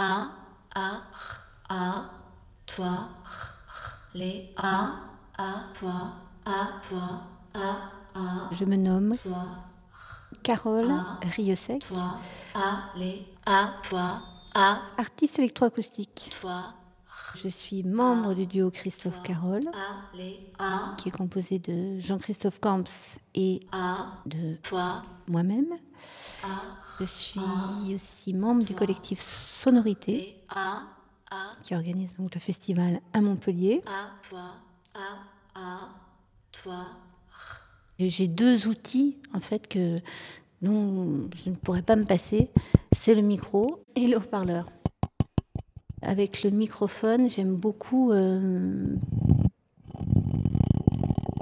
A, A, A, toi, les A, A, toi, A, toi, A, A. Je me nomme Carole Riosec. Toi, A, les A, toi, A. Artiste électroacoustique. Toi, je suis membre du duo Christophe Carole, qui est composé de Jean-Christophe Camps et de moi-même. Je suis aussi membre du collectif Sonorité, qui organise donc le festival à Montpellier. J'ai deux outils en fait que dont je ne pourrais pas me passer, c'est le micro et le haut-parleur. Avec le microphone, j'aime beaucoup euh,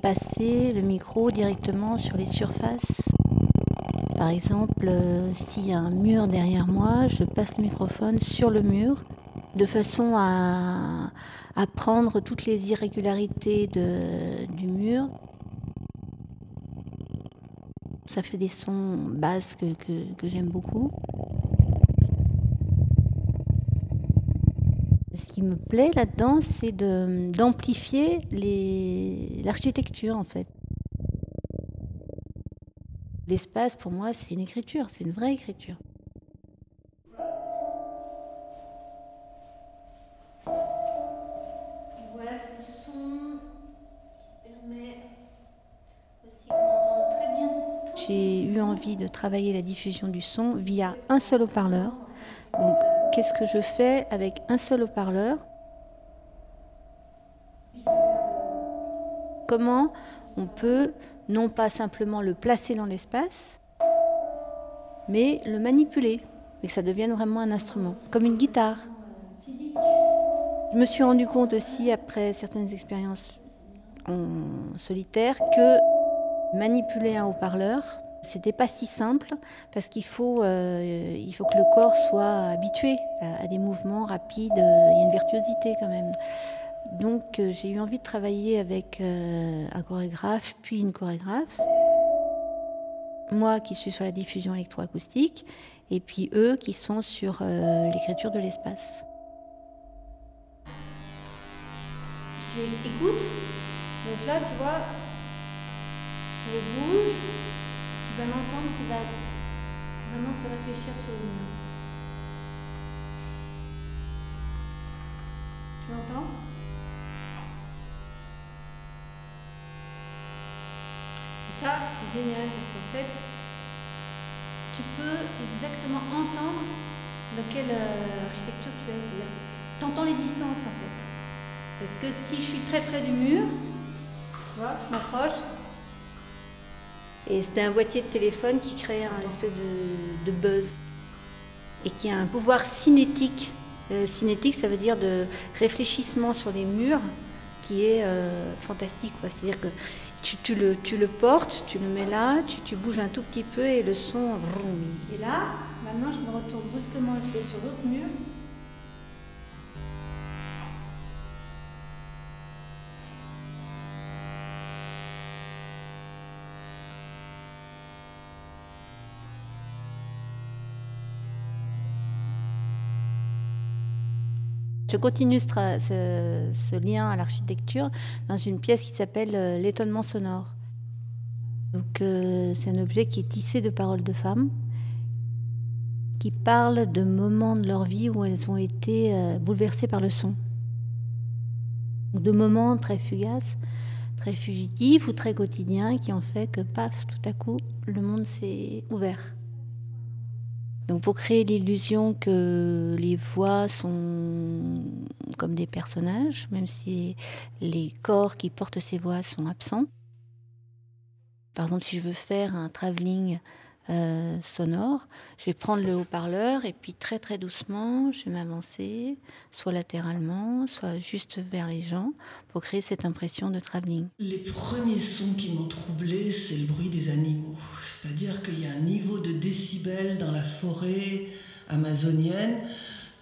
passer le micro directement sur les surfaces. Par exemple, euh, s'il y a un mur derrière moi, je passe le microphone sur le mur de façon à, prendre toutes les irrégularités du mur. Ça fait des sons basses que j'aime beaucoup. Qui me plaît là-dedans, c'est d'amplifier l'architecture en fait. L'espace, pour moi, c'est une écriture, c'est une vraie écriture. J'ai eu envie de travailler la diffusion du son via un seul haut-parleur. Donc, qu'est-ce que je fais avec un seul haut-parleur? Comment on peut non pas simplement le placer dans l'espace, mais le manipuler, et que ça devienne vraiment un instrument, comme une guitare. Je me suis rendu compte aussi, après certaines expériences en solitaire, que manipuler un haut-parleur, c'était pas si simple parce qu'il faut, euh, il faut que le corps soit habitué à, des mouvements rapides. Il y a une virtuosité quand même. Donc euh, j'ai eu envie de travailler avec euh, un chorégraphe puis une chorégraphe. Moi qui suis sur la diffusion électroacoustique et puis eux qui sont sur l'écriture de l'espace. Tu Donc là tu vois, je bouge vas l'entendre qui va vraiment se réfléchir sur le mur. Tu l'entends Et ça, c'est génial parce qu'en fait, tu peux exactement entendre dans quelle euh, architecture tu es. Tu entends les distances en fait. Parce que si je suis très près du mur, tu vois, je m'approche, et c'était un boîtier de téléphone qui créait un espèce de, buzz et qui a un pouvoir cinétique. Euh, cinétique, ça veut dire de réfléchissement sur les murs qui est euh, fantastique. C'est-à-dire que tu, le, portes, tu le mets là, tu, tu bouges un tout petit peu et le son. Et là, maintenant, je me retourne brusquement, je vais sur l'autre mur. Je continue ce, lien à l'architecture dans une pièce qui s'appelle euh, L'étonnement sonore. Donc, euh, c'est un objet qui est tissé de paroles de femmes qui parlent de moments de leur vie où elles ont été euh, bouleversées par le son. de moments très fugaces, très fugitifs ou très quotidiens qui ont fait que, paf, tout à coup, le monde s'est ouvert. Donc pour créer l'illusion que les voix sont comme des personnages, même si les corps qui portent ces voix sont absents. Par exemple, si je veux faire un travelling euh, sonore, je vais prendre le haut-parleur et puis très très doucement, je vais m'avancer, soit latéralement, soit juste vers les gens, pour créer cette impression de travelling. Les premiers sons qui m'ont troublé, c'est le bruit des animaux. C'est-à-dire qu'il y a un niveau de décibels dans la forêt amazonienne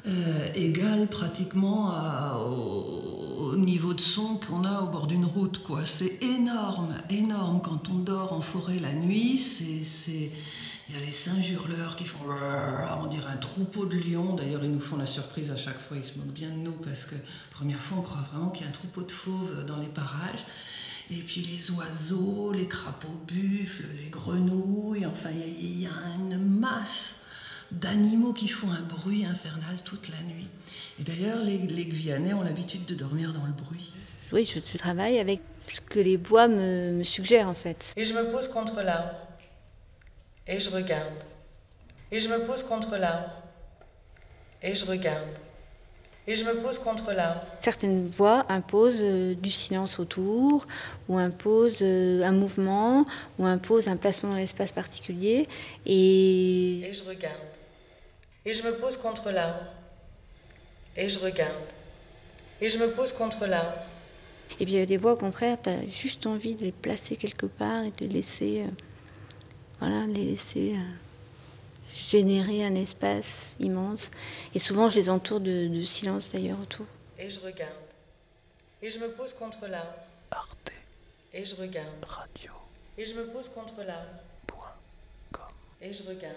euh, égal pratiquement au, niveau de son qu'on a au bord d'une route. Quoi. C'est énorme, énorme quand on dort en forêt la nuit. C'est, Il y a les singes hurleurs qui font on dirait un troupeau de lions. D'ailleurs, ils nous font la surprise à chaque fois. Ils se moquent bien de nous parce que première fois, on croit vraiment qu'il y a un troupeau de fauves dans les parages. Et puis les oiseaux, les crapauds buffles, les grenouilles. Enfin, il y, a une masse d'animaux qui font un bruit infernal toute la nuit. Et d'ailleurs, les, les Guyanais ont l'habitude de dormir dans le bruit. Oui, je, travaille avec ce que les bois me, me suggèrent en fait. Et je me pose contre l'arbre. Et je regarde. Et je me pose contre l'arbre. Et je regarde. Et je me pose contre l'arbre. Certaines voix imposent euh, du silence autour, ou imposent euh, un mouvement, ou imposent un placement dans l'espace particulier. Et... et je regarde. Et je me pose contre l'arbre. Et je regarde. Et je me pose contre l'arbre. Et puis il y a des voix au contraire, tu as juste envie de les placer quelque part et de les laisser, euh, voilà, les laisser euh, générer un espace immense. Et souvent je les entoure de, de silence d'ailleurs autour. Et je regarde. Et je me pose contre l'arbre. Arte. Et je regarde. Radio. Et je me pose contre l'arbre. Point. Com. Et je regarde.